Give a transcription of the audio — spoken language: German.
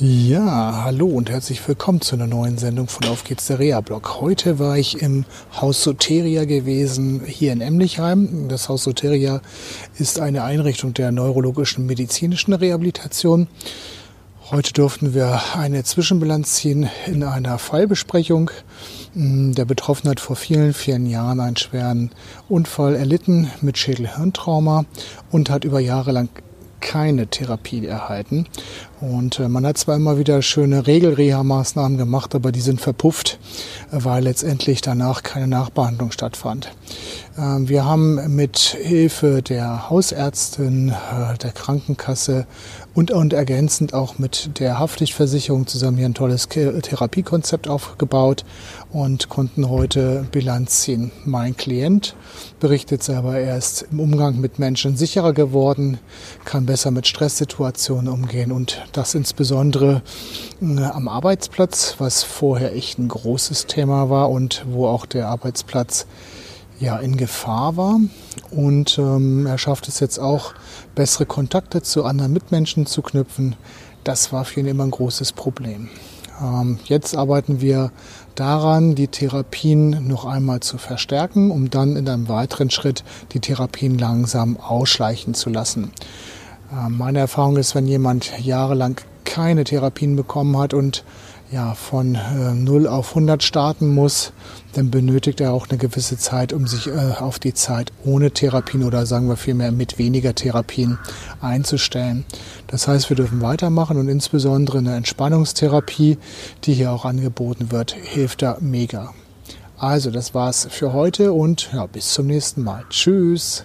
Ja, hallo und herzlich willkommen zu einer neuen Sendung von Auf geht's der Reha-Blog. Heute war ich im Haus Soteria gewesen, hier in Emlichheim. Das Haus Soteria ist eine Einrichtung der neurologischen medizinischen Rehabilitation. Heute durften wir eine Zwischenbilanz ziehen in einer Fallbesprechung. Der Betroffene hat vor vielen, vielen Jahren einen schweren Unfall erlitten mit Schädelhirntrauma und hat über Jahre lang keine Therapie erhalten. Und äh, man hat zwar immer wieder schöne Regelreha-Maßnahmen gemacht, aber die sind verpufft, weil letztendlich danach keine Nachbehandlung stattfand. Ähm, wir haben mit Hilfe der Hausärztin, äh, der Krankenkasse und, und ergänzend auch mit der Haftpflichtversicherung zusammen hier ein tolles Therapiekonzept aufgebaut und konnten heute Bilanz ziehen. Mein Klient berichtet selber, er ist im Umgang mit Menschen sicherer geworden, kann besser mit Stresssituationen umgehen und das insbesondere äh, am Arbeitsplatz, was vorher echt ein großes Thema war und wo auch der Arbeitsplatz ja in Gefahr war. Und ähm, er schafft es jetzt auch, bessere Kontakte zu anderen Mitmenschen zu knüpfen. Das war für ihn immer ein großes Problem. Ähm, jetzt arbeiten wir daran, die Therapien noch einmal zu verstärken, um dann in einem weiteren Schritt die Therapien langsam ausschleichen zu lassen. Ähm, meine Erfahrung ist, wenn jemand jahrelang keine Therapien bekommen hat und ja, von äh, 0 auf 100 starten muss, dann benötigt er auch eine gewisse Zeit, um sich äh, auf die Zeit ohne Therapien oder sagen wir vielmehr mit weniger Therapien einzustellen. Das heißt, wir dürfen weitermachen und insbesondere eine Entspannungstherapie, die hier auch angeboten wird, hilft da mega. Also, das war's für heute und ja, bis zum nächsten Mal. Tschüss.